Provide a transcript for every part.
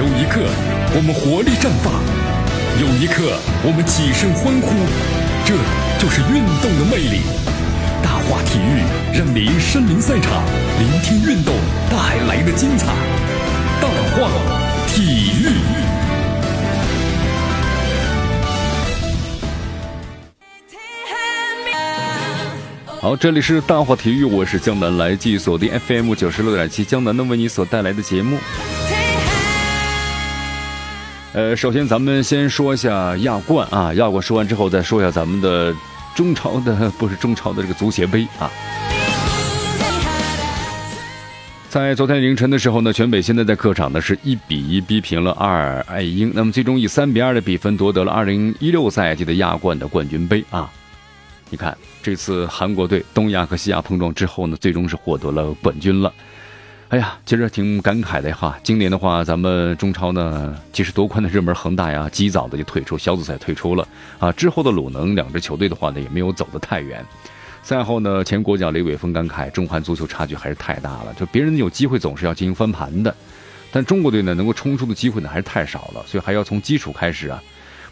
有一刻，我们活力绽放；有一刻，我们起身欢呼。这就是运动的魅力。大话体育让您身临赛场，聆听运动带来的精彩。大话体育。好，这里是大话体育，我是江南，来继续锁定 FM 九十六点七，江南的为你所带来的节目。呃，首先咱们先说一下亚冠啊，亚冠说完之后再说一下咱们的中超的，不是中超的这个足协杯啊。在昨天凌晨的时候呢，全北现在在客场呢是一比一逼平了阿尔爱英，那么最终以三比二的比分夺得了二零一六赛季的亚冠的冠军杯啊。你看这次韩国队东亚和西亚碰撞之后呢，最终是获得了冠军了。哎呀，其实挺感慨的哈。今年的话，咱们中超呢，其实夺冠的热门恒大呀，及早的就退出小组赛退出了啊。之后的鲁能两支球队的话呢，也没有走得太远。赛后呢，前国脚李伟峰感慨，中韩足球差距还是太大了。就别人有机会总是要进行翻盘的，但中国队呢，能够冲出的机会呢还是太少了，所以还要从基础开始啊。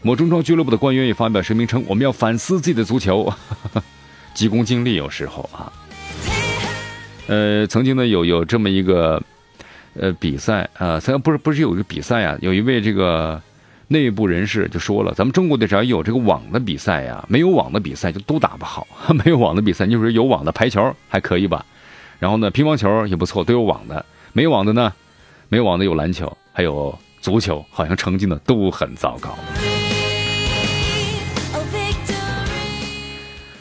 某中超俱乐部的官员也发表声明称，我们要反思自己的足球，急功近利有时候啊。呃，曾经呢有有这么一个，呃比赛啊，虽然不是不是有一个比赛啊，有一位这个内部人士就说了，咱们中国队只要有这个网的比赛呀，没有网的比赛就都打不好。没有网的比赛，你说有网的排球还可以吧？然后呢，乒乓球也不错，都有网的。没网的呢，没网的有篮球，还有足球，好像成绩呢都很糟糕。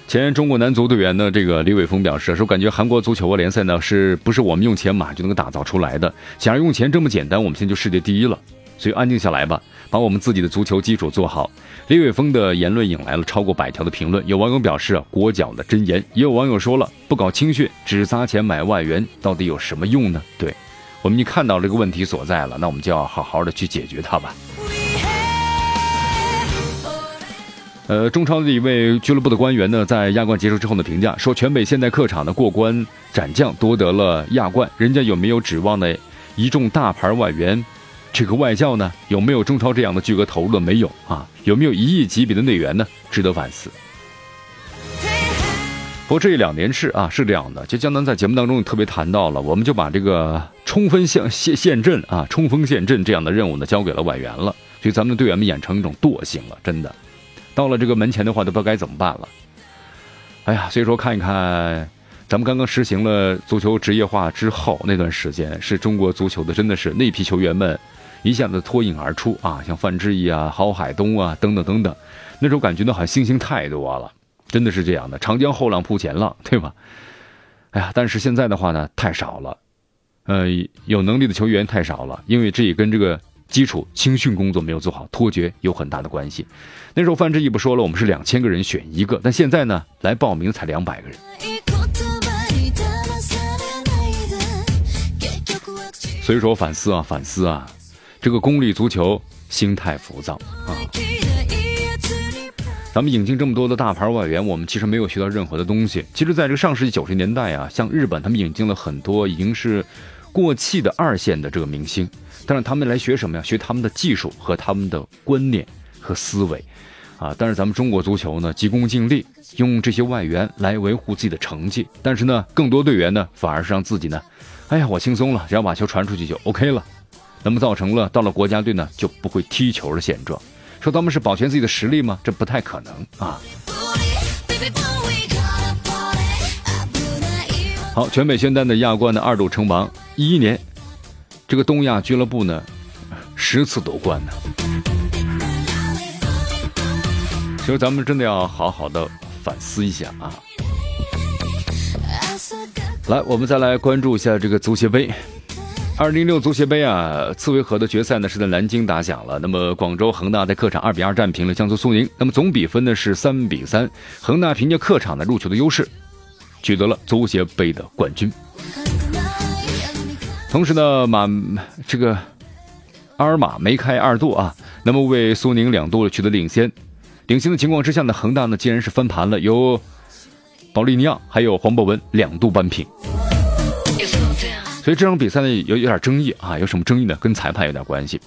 前中国男足队员呢，这个李伟峰表示说，感觉韩国足球联赛呢，是不是我们用钱买就能够打造出来的？想要用钱这么简单，我们现在就世界第一了。所以安静下来吧，把我们自己的足球基础做好。李伟峰的言论引来了超过百条的评论，有网友表示啊国脚的真言，也有网友说了，不搞青训，只砸钱买外援，到底有什么用呢？对，我们已经看到这个问题所在了，那我们就要好好的去解决它吧。呃，中超的一位俱乐部的官员呢，在亚冠结束之后的评价说，全北现代客场的过关斩将夺得了亚冠，人家有没有指望的一众大牌外援？这个外教呢，有没有中超这样的巨额投入的？没有啊？有没有一亿级别的内援呢？值得反思。不过这两年是啊，是这样的，就江南在节目当中也特别谈到了，我们就把这个冲锋陷陷陷阵啊，冲锋陷阵这样的任务呢，交给了外援了，所以咱们的队员们养成一种惰性了，真的。到了这个门前的话，都不知道该怎么办了。哎呀，所以说看一看，咱们刚刚实行了足球职业化之后那段时间，是中国足球的真的是那批球员们一下子脱颖而出啊，像范志毅啊、郝海东啊等等等等，那种感觉呢，好像星星太多了，真的是这样的。长江后浪铺前浪，对吧？哎呀，但是现在的话呢，太少了，呃，有能力的球员太少了，因为这也跟这个。基础青训工作没有做好，脱节有很大的关系。那时候范志毅不说了，我们是两千个人选一个，但现在呢，来报名才两百个人。所以说反思啊，反思啊，这个功利足球心态浮躁啊。咱们引进这么多的大牌外援，我们其实没有学到任何的东西。其实，在这个上世纪九十年代啊，像日本，他们引进了很多已经是过气的二线的这个明星。但是他们来学什么呀？学他们的技术和他们的观念和思维，啊！但是咱们中国足球呢，急功近利，用这些外援来维护自己的成绩。但是呢，更多队员呢，反而是让自己呢，哎呀，我轻松了，只要把球传出去就 OK 了。那么造成了到了国家队呢，就不会踢球的现状。说他们是保全自己的实力吗？这不太可能啊。好，全美宣丹的亚冠的二度称王，一一年。这个东亚俱乐部呢，十次夺冠呢，所以咱们真的要好好的反思一下啊！来，我们再来关注一下这个足协杯，二零六足协杯啊，次回合的决赛呢是在南京打响了。那么广州恒大在客场二比二战平了江苏苏宁，那么总比分呢是三比三，恒大凭借客场的入球的优势，取得了足协杯的冠军。同时呢，马这个阿尔马梅开二度啊，那么为苏宁两度取得领先。领先的情况之下呢，恒大呢竟然是翻盘了，由保利尼奥还有黄博文两度扳平。所以这场比赛呢有有点争议啊，有什么争议呢？跟裁判有点关系。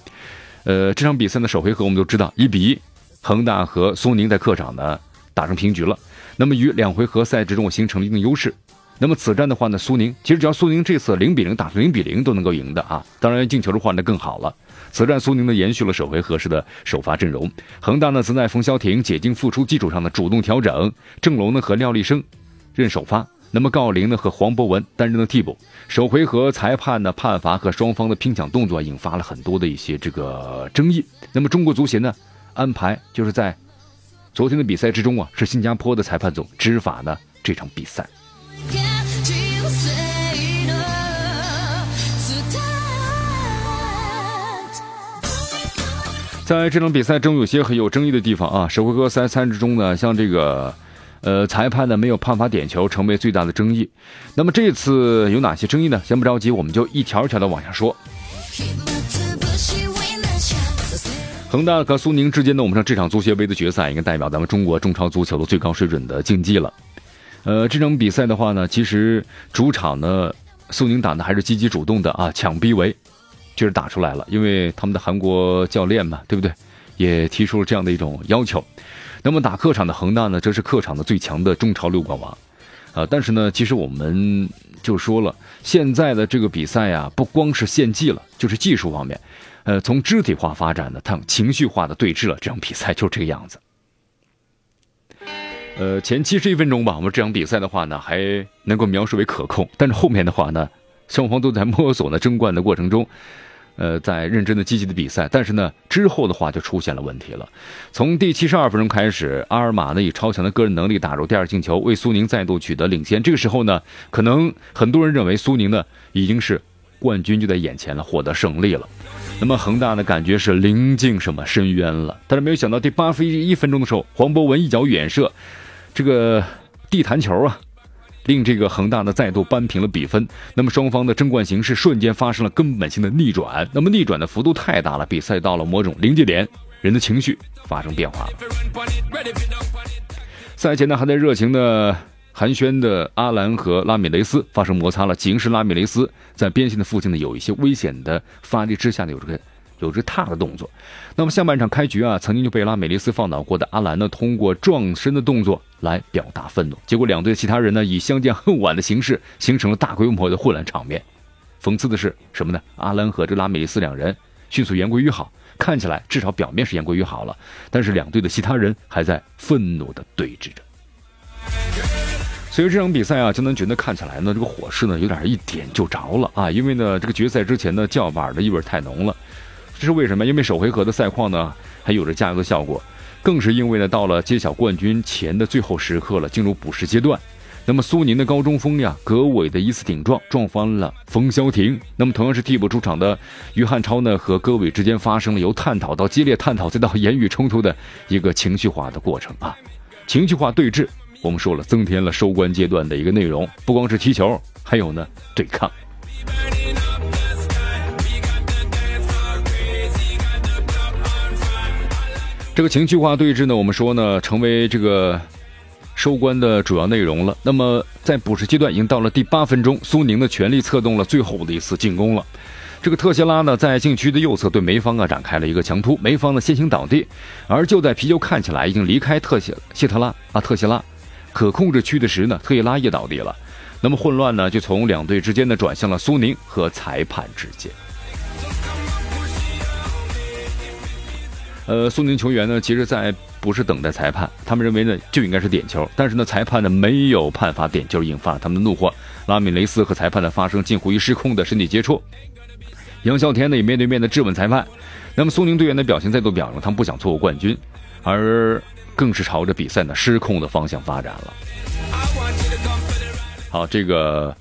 呃，这场比赛的首回合我们都知道一比一，恒大和苏宁在客场呢打成平局了。那么于两回合赛制中形成了一定优势。那么此战的话呢，苏宁其实只要苏宁这次零比零打成零比零都能够赢的啊。当然进球的话呢更好了。此战苏宁呢延续了首回合时的首发阵容，恒大呢则在冯潇霆解禁复出基础上呢主动调整，郑龙呢和廖立生任首发。那么郜林呢和黄博文担任了替补。首回合裁判的判罚和双方的拼抢动作引发了很多的一些这个争议。那么中国足协呢安排就是在昨天的比赛之中啊，是新加坡的裁判组执法呢这场比赛。在这场比赛中有些很有争议的地方啊，首回合三三之中呢，像这个。呃，裁判呢没有判罚点球，成为最大的争议。那么这次有哪些争议呢？先不着急，我们就一条一条的往下说。恒大和苏宁之间呢，我们说这场足协杯的决赛应该代表咱们中国中超足球的最高水准的竞技了。呃，这场比赛的话呢，其实主场呢，苏宁打的还是积极主动的啊，抢逼围，就是打出来了，因为他们的韩国教练嘛，对不对？也提出了这样的一种要求。那么打客场的恒大呢，这是客场的最强的中超六冠王，啊，但是呢，其实我们就说了，现在的这个比赛呀，不光是献技了，就是技术方面，呃，从肢体化发展的，它情绪化的对峙了，这场比赛就这个样子。呃，前七十一分钟吧，我们这场比赛的话呢，还能够描述为可控，但是后面的话呢，双方都在摸索呢争冠的过程中。呃，在认真的、积极的比赛，但是呢，之后的话就出现了问题了。从第七十二分钟开始，阿尔马呢以超强的个人能力打入第二进球，为苏宁再度取得领先。这个时候呢，可能很多人认为苏宁呢已经是冠军就在眼前了，获得胜利了。那么恒大呢，感觉是临近什么深渊了。但是没有想到第八分一分钟的时候，黄博文一脚远射，这个地弹球啊。令这个恒大呢再度扳平了比分，那么双方的争冠形势瞬间发生了根本性的逆转，那么逆转的幅度太大了，比赛到了某种临界点，人的情绪发生变化了。赛前呢还在热情的寒暄的阿兰和拉米雷斯发生摩擦了，仅是拉米雷斯在边线的附近呢有一些危险的发力之下呢有这个。有着踏的动作，那么下半场开局啊，曾经就被拉美利斯放倒过的阿兰呢，通过撞身的动作来表达愤怒，结果两队其他人呢以相见恨晚的形式形成了大规模的混乱场面。讽刺的是什么呢？阿兰和这拉美利斯两人迅速言归于好，看起来至少表面是言归于好了，但是两队的其他人还在愤怒的对峙着。所以这场比赛啊，江南觉得看起来呢，这个火势呢有点一点就着了啊，因为呢这个决赛之前呢叫板的意味太浓了。这是为什么？因为首回合的赛况呢，还有着加油的效果，更是因为呢，到了揭晓冠军前的最后时刻了，进入补时阶段。那么苏宁的高中锋呀，葛伟的一次顶撞，撞翻了冯潇霆。那么同样是替补出场的于汉超呢，和葛伟之间发生了由探讨到激烈探讨，再到言语冲突的一个情绪化的过程啊。情绪化对峙，我们说了，增添了收官阶段的一个内容，不光是踢球，还有呢对抗。这个情绪化对峙呢，我们说呢，成为这个收官的主要内容了。那么在补时阶段，已经到了第八分钟，苏宁的全力策动了最后的一次进攻了。这个特谢拉呢，在禁区的右侧对梅方啊展开了一个强突，梅方呢先行倒地。而就在皮球看起来已经离开特谢谢特拉啊特谢拉可控制区的时呢，特谢拉也倒地了。那么混乱呢，就从两队之间呢转向了苏宁和裁判之间。呃，苏宁球员呢，其实在不是等待裁判，他们认为呢就应该是点球，但是呢裁判呢没有判罚点球，引发了他们的怒火。拉米雷斯和裁判呢发生近乎于失控的身体接触，杨啸天呢也面对面的质问裁判。那么苏宁队员的表情再度表明，他们不想错过冠军，而更是朝着比赛呢失控的方向发展了。好，这个。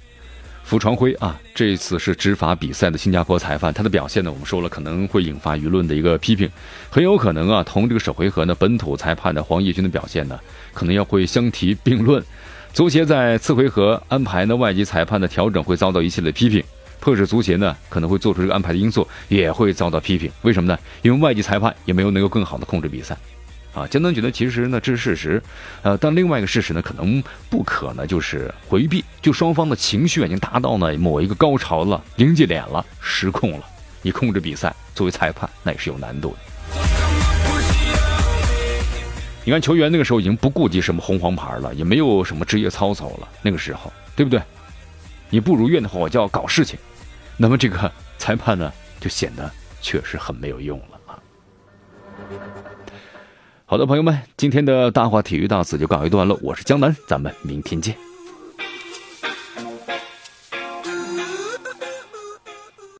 傅传辉啊，这次是执法比赛的新加坡裁判，他的表现呢，我们说了可能会引发舆论的一个批评，很有可能啊，同这个首回合呢本土裁判的黄义军的表现呢，可能要会相提并论。足协在次回合安排呢外籍裁判的调整会遭到一系列批评，迫使足协呢可能会做出这个安排的因素也会遭到批评。为什么呢？因为外籍裁判也没有能够更好的控制比赛，啊。江南觉得其实呢这是事实，呃，但另外一个事实呢可能不可呢就是回避，就双方的情绪已经达到呢某一个高潮了，临界点了，失控了，你控制比赛，作为裁判那也是有难度的。你看球员那个时候已经不顾及什么红黄牌了，也没有什么职业操守了，那个时候对不对？你不如愿的话，我就要搞事情，那么这个 裁判呢就显得确实很没有用了。好的，朋友们，今天的大话体育到此就告一段落，我是江南，咱们明天见。